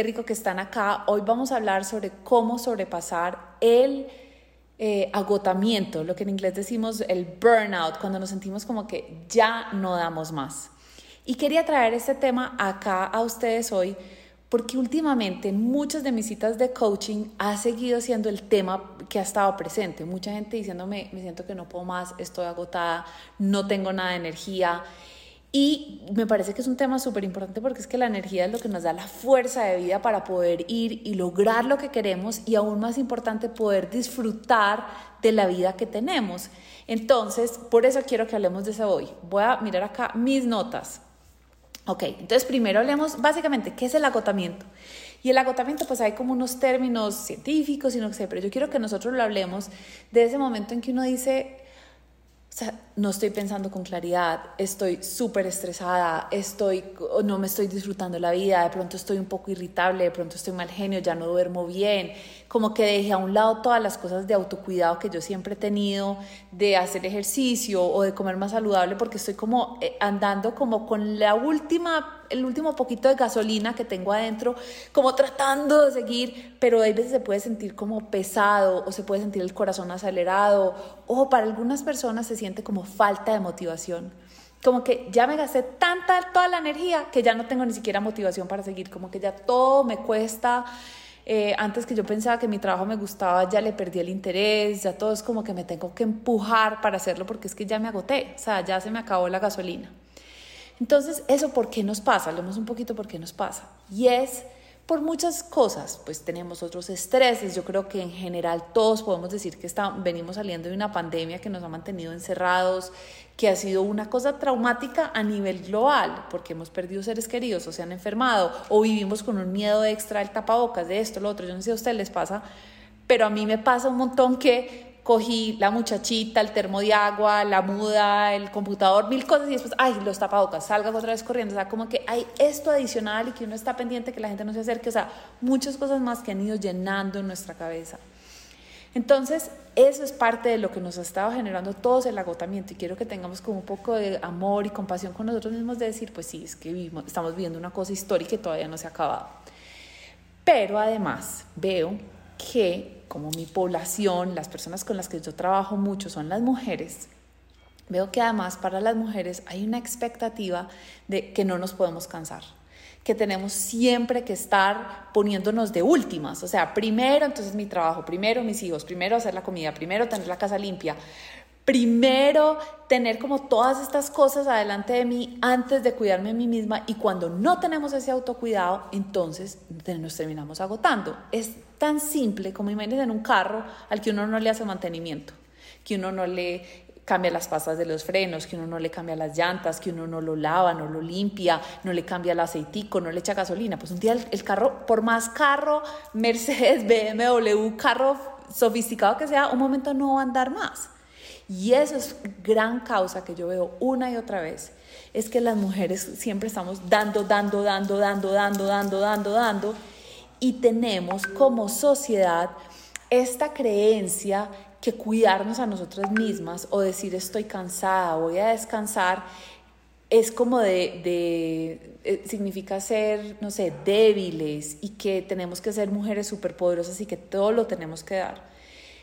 qué rico que están acá. Hoy vamos a hablar sobre cómo sobrepasar el eh, agotamiento, lo que en inglés decimos el burnout, cuando nos sentimos como que ya no damos más. Y quería traer este tema acá a ustedes hoy porque últimamente en muchas de mis citas de coaching ha seguido siendo el tema que ha estado presente. Mucha gente diciéndome, me siento que no puedo más, estoy agotada, no tengo nada de energía. Y me parece que es un tema súper importante porque es que la energía es lo que nos da la fuerza de vida para poder ir y lograr lo que queremos y aún más importante poder disfrutar de la vida que tenemos. Entonces, por eso quiero que hablemos de eso hoy. Voy a mirar acá mis notas. Ok, entonces primero hablemos básicamente qué es el agotamiento. Y el agotamiento, pues hay como unos términos científicos y no sé, pero yo quiero que nosotros lo hablemos de ese momento en que uno dice, no estoy pensando con claridad, estoy súper estresada, estoy, no me estoy disfrutando la vida, de pronto estoy un poco irritable, de pronto estoy mal genio, ya no duermo bien, como que dejé a un lado todas las cosas de autocuidado que yo siempre he tenido, de hacer ejercicio o de comer más saludable, porque estoy como eh, andando como con la última el último poquito de gasolina que tengo adentro, como tratando de seguir, pero a veces se puede sentir como pesado o se puede sentir el corazón acelerado o para algunas personas se siente como falta de motivación. Como que ya me gasté tanta, toda la energía que ya no tengo ni siquiera motivación para seguir, como que ya todo me cuesta. Eh, antes que yo pensaba que mi trabajo me gustaba, ya le perdí el interés, ya todo es como que me tengo que empujar para hacerlo porque es que ya me agoté, o sea, ya se me acabó la gasolina. Entonces, ¿eso por qué nos pasa? Hablemos un poquito por qué nos pasa. Y es por muchas cosas, pues tenemos otros estreses, yo creo que en general todos podemos decir que venimos saliendo de una pandemia que nos ha mantenido encerrados, que ha sido una cosa traumática a nivel global, porque hemos perdido seres queridos o se han enfermado o vivimos con un miedo extra del tapabocas, de esto, lo otro, yo no sé si a ustedes les pasa, pero a mí me pasa un montón que cogí la muchachita, el termo de agua, la muda, el computador, mil cosas y después, ay, los tapabocas, salga otra vez corriendo. O sea, como que hay esto adicional y que uno está pendiente que la gente no se acerque. O sea, muchas cosas más que han ido llenando en nuestra cabeza. Entonces, eso es parte de lo que nos ha estado generando todos el agotamiento y quiero que tengamos como un poco de amor y compasión con nosotros mismos de decir, pues sí, es que vivimos, estamos viviendo una cosa histórica y todavía no se ha acabado. Pero además veo que como mi población, las personas con las que yo trabajo mucho son las mujeres, veo que además para las mujeres hay una expectativa de que no nos podemos cansar que tenemos siempre que estar poniéndonos de últimas, o sea, primero entonces mi trabajo, primero mis hijos, primero hacer la comida, primero tener la casa limpia, primero tener como todas estas cosas adelante de mí antes de cuidarme a mí misma y cuando no tenemos ese autocuidado, entonces nos terminamos agotando. Es tan simple como imagínense en un carro al que uno no le hace mantenimiento, que uno no le cambia las pastas de los frenos, que uno no le cambia las llantas, que uno no lo lava, no lo limpia, no le cambia el aceitico, no le echa gasolina. Pues un día el, el carro, por más carro, Mercedes, BMW, carro sofisticado que sea, un momento no va a andar más. Y eso es gran causa que yo veo una y otra vez. Es que las mujeres siempre estamos dando, dando, dando, dando, dando, dando, dando, dando. Y tenemos como sociedad esta creencia que cuidarnos a nosotras mismas o decir estoy cansada, voy a descansar, es como de, eh, significa ser, no sé, débiles y que tenemos que ser mujeres superpoderosas y que todo lo tenemos que dar.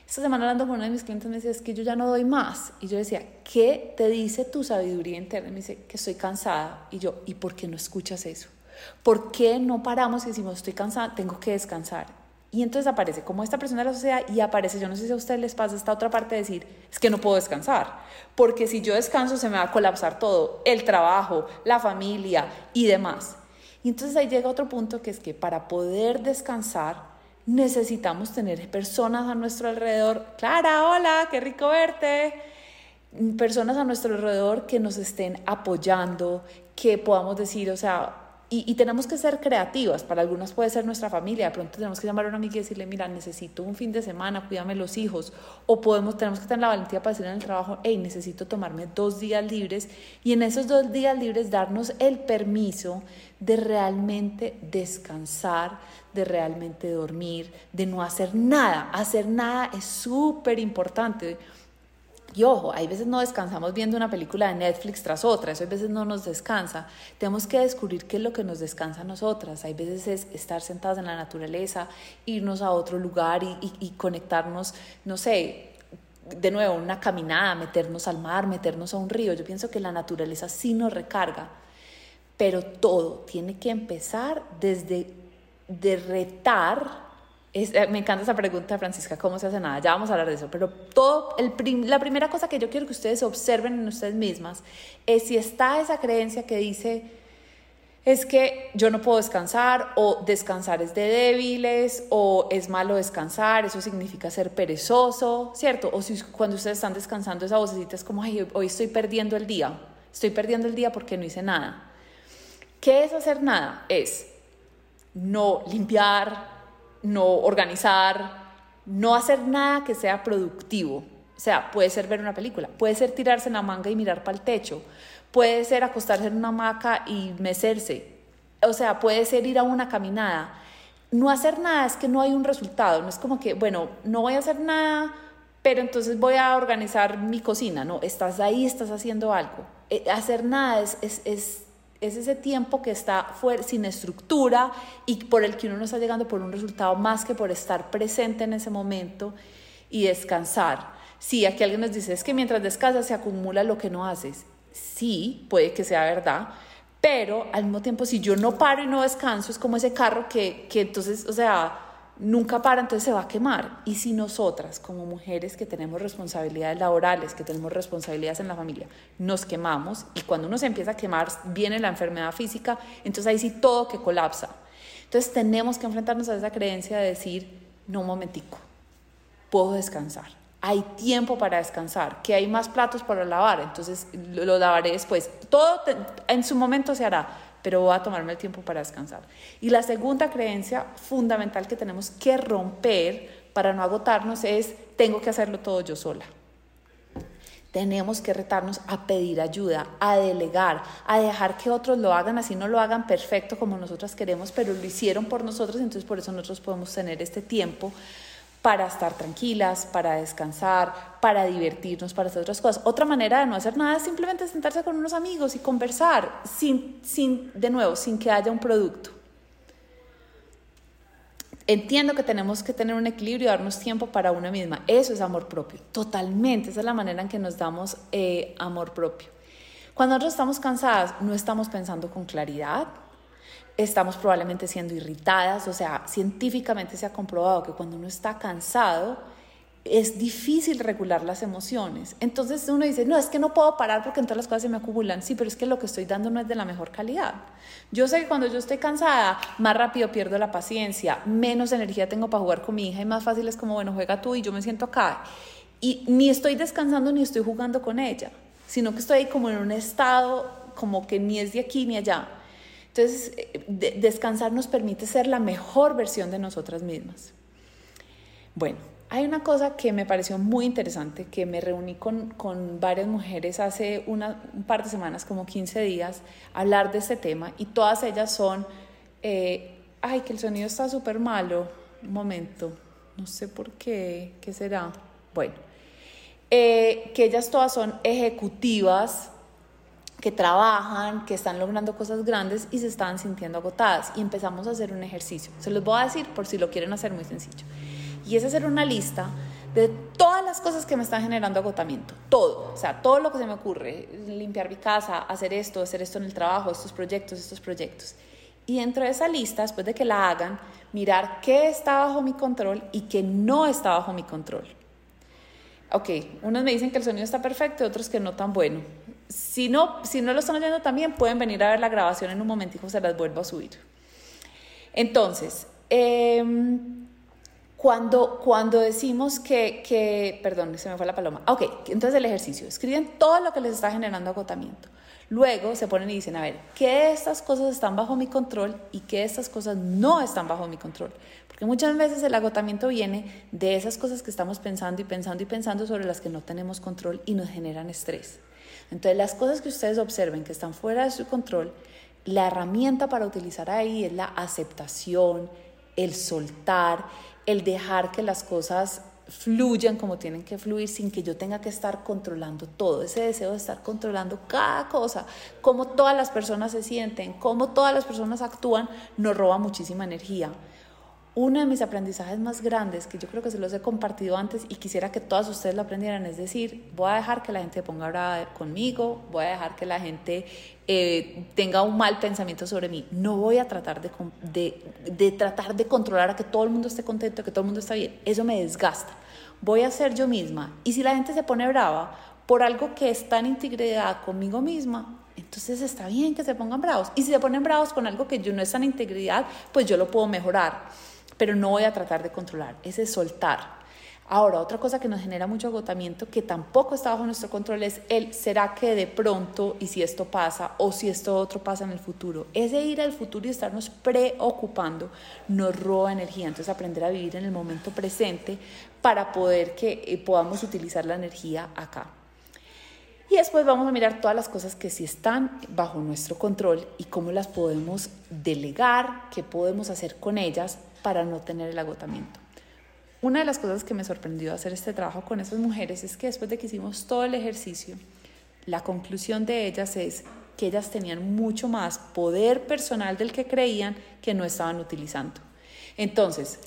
Esta semana hablando con una de mis clientes me decía, es que yo ya no doy más. Y yo decía, ¿qué te dice tu sabiduría interna? Y me dice, que estoy cansada. Y yo, ¿y por qué no escuchas eso? ¿Por qué no paramos y decimos, estoy cansada, tengo que descansar? Y entonces aparece como esta persona de la sociedad y aparece, yo no sé si a ustedes les pasa esta otra parte de decir, es que no puedo descansar, porque si yo descanso se me va a colapsar todo, el trabajo, la familia y demás. Y entonces ahí llega otro punto que es que para poder descansar necesitamos tener personas a nuestro alrededor. Clara, hola, qué rico verte. Personas a nuestro alrededor que nos estén apoyando, que podamos decir, o sea, y, tenemos que ser creativas. Para algunas puede ser nuestra familia. De pronto tenemos que llamar a una amiga y decirle, mira, necesito un fin de semana, cuídame los hijos. O podemos, tenemos que tener la valentía para decir en el trabajo, hey, necesito tomarme dos días libres. Y en esos dos días libres darnos el permiso de realmente descansar, de realmente dormir, de no hacer nada. Hacer nada es súper importante. Y ojo, hay veces no descansamos viendo una película de Netflix tras otra, eso hay veces no nos descansa. Tenemos que descubrir qué es lo que nos descansa a nosotras. Hay veces es estar sentadas en la naturaleza, irnos a otro lugar y, conectarnos, no sé, de nuevo, una caminada, meternos al mar, meternos a un río. Yo pienso que la naturaleza sí nos recarga, pero todo tiene que empezar desde de retar eh, me encanta esa pregunta, Francisca, ¿cómo se hace nada? Ya vamos a hablar de eso, pero todo, el la primera cosa que yo quiero que ustedes observen en ustedes mismas es si está esa creencia que dice, es que yo no puedo descansar o descansar es de débiles o es malo descansar, eso significa ser perezoso, ¿cierto? O si cuando ustedes están descansando esa vocecita es como, ay, hoy estoy perdiendo el día, estoy perdiendo el día porque no hice nada. ¿Qué es hacer nada? Es no limpiar, no organizar, no hacer nada que sea productivo. O sea, puede ser ver una película, puede ser tirarse en la manga y mirar para el techo, puede ser acostarse en una hamaca y mecerse, o sea, puede ser ir a una caminada. No hacer nada es que no hay un resultado, no es como que, bueno, no voy a hacer nada, pero entonces voy a organizar mi cocina, no, estás ahí, estás haciendo algo. Eh, hacer nada es, es, es es ese tiempo que está fuera, sin estructura y por el que uno no está llegando por un resultado más que por estar presente en ese momento y descansar. Sí, aquí alguien nos dice, es que mientras descansas se acumula lo que no haces. Sí, puede que sea verdad, pero al mismo tiempo si yo no paro y no descanso, es como ese carro que, que entonces, o sea, nunca para, entonces se va a quemar. Y si nosotras, como mujeres que tenemos responsabilidades laborales, que tenemos responsabilidades en la familia, nos quemamos y cuando uno se empieza a quemar viene la enfermedad física, entonces ahí sí todo que colapsa. Entonces tenemos que enfrentarnos a esa creencia de decir, no un momentico, puedo descansar. Hay tiempo para descansar, que hay más platos para lavar, entonces lo lavaré después. Todo en su momento se hará, pero voy a tomarme el tiempo para descansar. Y la segunda creencia fundamental que tenemos que romper para no agotarnos es, tengo que hacerlo todo yo sola. Tenemos que retarnos a pedir ayuda, a delegar, a dejar que otros lo hagan, así no lo hagan perfecto como nosotras queremos, pero lo hicieron por nosotros, entonces por eso nosotros podemos tener este tiempo para estar tranquilas, para descansar, para divertirnos, para hacer otras cosas. Otra manera de no hacer nada es simplemente sentarse con unos amigos y conversar, sin, sin, de nuevo, sin que haya un producto. Entiendo que tenemos que tener un equilibrio y darnos tiempo para una misma. Eso es amor propio, totalmente. Esa es la manera en que nos damos eh, amor propio. Cuando nosotros estamos cansadas, no estamos pensando con claridad, estamos probablemente siendo irritadas, o sea, científicamente se ha comprobado que cuando uno está cansado es difícil regular las emociones. Entonces uno dice, no, es que no puedo parar porque entonces las cosas se me acumulan. Sí, pero es que lo que estoy dando no es de la mejor calidad. Yo sé que cuando yo estoy cansada, más rápido pierdo la paciencia, menos energía tengo para jugar con mi hija y más fácil es como, bueno, juega tú y yo me siento acá. Y ni estoy descansando ni estoy jugando con ella, sino que estoy como en un estado como que ni es de aquí ni allá. Entonces, eh, descansar nos permite ser la mejor versión de nosotras mismas. Bueno, hay una cosa que me pareció muy interesante, que me reuní con, con varias mujeres hace una, un par de semanas, como 15 días, a hablar de este tema y todas ellas son, eh, ay, que el sonido está súper malo, un momento, no sé por qué, ¿qué será? Bueno, eh, que ellas todas son ejecutivas que trabajan, que están logrando cosas grandes y se están sintiendo agotadas. Y empezamos a hacer un ejercicio. Se los voy a decir por si lo quieren hacer muy sencillo. Y es hacer una lista de todas las cosas que me están generando agotamiento. Todo. O sea, todo lo que se me ocurre. Limpiar mi casa, hacer esto, hacer esto en el trabajo, estos proyectos, estos proyectos. Y dentro de esa lista, después de que la hagan, mirar qué está bajo mi control y qué no está bajo mi control. Ok, unos me dicen que el sonido está perfecto otros que no tan bueno. Si no, si no lo están oyendo también, pueden venir a ver la grabación en un momentico, se las vuelvo a subir. Entonces, em, cuando, cuando decimos que, que, perdón, se me fue la paloma. Ok, entonces el ejercicio, escriben todo lo que les está generando agotamiento. Luego se ponen y dicen, a ver, ¿qué de estas cosas están bajo mi control y qué de estas cosas no están bajo mi control? Porque muchas veces el agotamiento viene de esas cosas que estamos pensando y pensando y pensando sobre las que no tenemos control y nos generan estrés. Entonces, las cosas que ustedes observen que están fuera de su control, la herramienta para utilizar ahí es la aceptación, el soltar, el dejar que las cosas fluyan como tienen que fluir sin que yo tenga que estar controlando todo, ese deseo de estar controlando cada cosa, cómo todas las personas se sienten, cómo todas las personas actúan, nos roba muchísima energía uno de mis aprendizajes más grandes, que yo creo que se los he compartido antes y quisiera que todas ustedes lo aprendieran, es decir, voy a dejar que la gente ponga brava conmigo, voy a dejar que la gente eh, tenga un mal pensamiento sobre mí. No voy a tratar de, tratar de controlar a que todo el mundo esté contento, que todo el mundo esté bien. Eso me desgasta. Voy a ser yo misma. Y si la gente se pone brava por algo que está en integridad conmigo misma, entonces está bien que se pongan bravos. Y si se ponen bravos con algo que yo no está en integridad, pues yo lo puedo mejorar pero no voy a tratar de controlar, ese es soltar. Ahora, otra cosa que nos genera mucho agotamiento, que tampoco está bajo nuestro control, es el será que de pronto, y si esto pasa, o si esto otro pasa en el futuro. Ese ir al futuro y estarnos preocupando nos roba energía. Entonces, aprender a vivir en el momento presente para poder que eh, podamos utilizar la energía acá. Y después vamos a mirar todas las cosas que sí están bajo nuestro control y cómo las podemos delegar, qué podemos hacer con ellas para no tener el agotamiento. Una de las cosas que me sorprendió hacer este trabajo con esas mujeres es que después de que hicimos todo el ejercicio, la conclusión de ellas es que ellas tenían mucho más poder personal del que creían que no estaban utilizando. Entonces,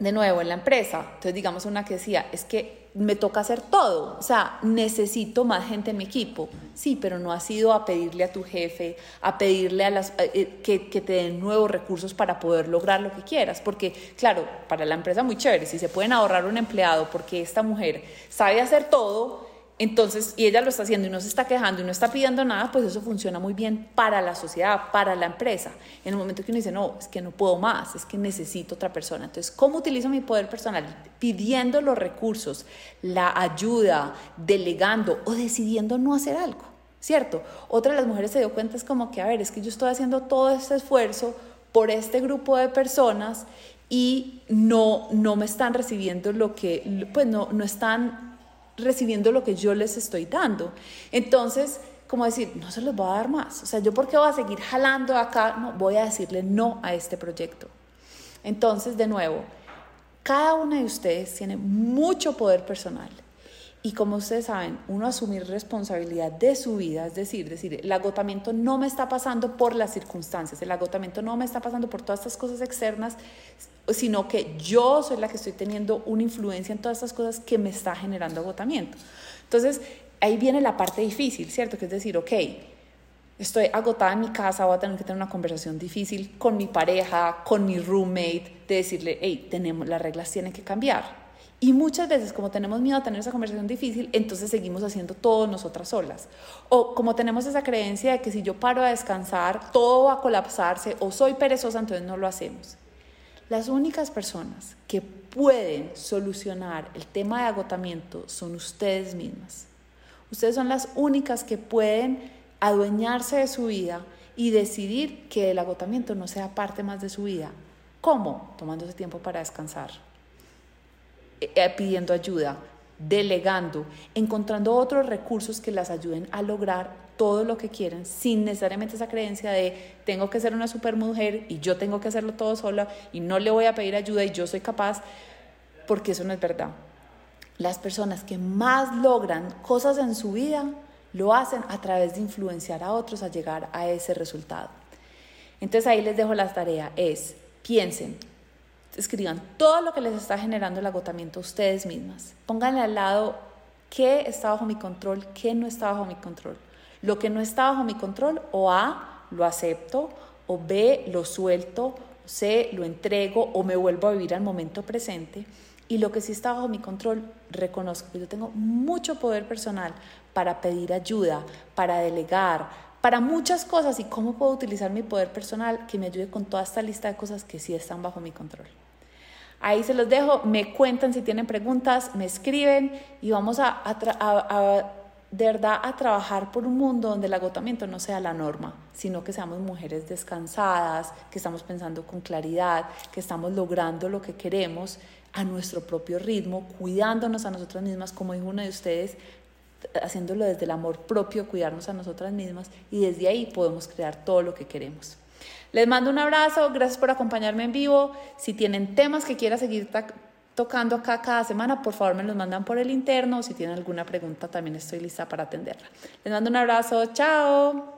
de nuevo, en la empresa, entonces digamos una que decía, es que me toca hacer todo, o sea, necesito más gente en mi equipo. Sí, pero no ha sido a pedirle a tu jefe, a pedirle a las, eh, eh, que, que, te den nuevos recursos para poder lograr lo que quieras, porque claro, para la empresa muy chévere, si se pueden ahorrar un empleado porque esta mujer sabe hacer todo, entonces, y ella lo está haciendo y no se está quejando y no está pidiendo nada, pues eso funciona muy bien para la sociedad, para la empresa. En el momento que uno dice, no, es que no puedo más, es que necesito otra persona. Entonces, ¿cómo utilizo mi poder personal? Pidiendo los recursos, la ayuda, delegando o decidiendo no hacer algo, ¿cierto? Otra de las mujeres se dio cuenta es como que, a ver, es que yo estoy haciendo todo este esfuerzo por este grupo de personas y no, no me están recibiendo lo que, pues no, no están recibiendo lo que yo les estoy dando. Entonces, como decir, no se los voy a dar más. O sea, yo por qué voy a seguir jalando acá, no, voy a decirle no a este proyecto. Entonces, de nuevo, cada una de ustedes tiene mucho poder personal. Y como ustedes saben, uno asumir responsabilidad de su vida, es decir, decir, el agotamiento no me está pasando por las circunstancias, el agotamiento no me está pasando por todas estas cosas externas, sino que yo soy la que estoy teniendo una influencia en todas estas cosas que me está generando agotamiento. Entonces, ahí viene la parte difícil, ¿cierto? Que es decir, ok, estoy agotada en mi casa, voy a tener que tener una conversación difícil con mi pareja, con mi roommate, de decirle, hey, tenemos, las reglas tienen que cambiar. Y muchas veces, como tenemos miedo a tener esa conversación difícil, entonces seguimos haciendo todo nosotras solas. O como tenemos esa creencia de que si yo paro a descansar, todo va a colapsarse, o soy perezosa, entonces no lo hacemos. Las únicas personas que pueden solucionar el tema de agotamiento son ustedes mismas. Ustedes son las únicas que pueden adueñarse de su vida y decidir que el agotamiento no sea parte más de su vida. ¿Cómo? Tomándose tiempo para descansar, eh, eh, pidiendo ayuda, delegando, encontrando otros recursos que las ayuden a lograr todo lo que quieren sin necesariamente esa creencia de tengo que ser una super mujer y yo tengo que hacerlo todo sola y no le voy a pedir ayuda y yo soy capaz, porque eso no es verdad. Las personas que más logran cosas en su vida lo hacen a través de influenciar a otros a llegar a ese resultado. Entonces ahí les dejo la tarea, es piensen, escriban todo lo que les está generando el agotamiento ustedes mismas. Pónganle al lado qué está bajo mi control, qué no está bajo mi control. Lo que no está bajo mi control, o A, lo acepto, o B, lo suelto, C, lo entrego, o me vuelvo a vivir al momento presente. Y lo que sí está bajo mi control, reconozco que yo tengo mucho poder personal para pedir ayuda, para delegar, para muchas cosas y cómo puedo utilizar mi poder personal que me ayude con toda esta lista de cosas que sí están bajo mi control. Ahí se los dejo, me cuentan si tienen preguntas, me escriben y vamos a, a de verdad a trabajar por un mundo donde el agotamiento no sea la norma, sino que seamos mujeres descansadas, que estamos pensando con claridad, que estamos logrando lo que queremos a nuestro propio ritmo, cuidándonos a nosotras mismas, como dijo una de ustedes, haciéndolo desde el amor propio, cuidarnos a nosotras mismas y desde ahí podemos crear todo lo que queremos. Les mando un abrazo, gracias por acompañarme en vivo. Si tienen temas que quieran seguir tocando acá cada semana, por favor me los mandan por el interno. Si tienen alguna pregunta, también estoy lista para atenderla. Les mando un abrazo. Chao.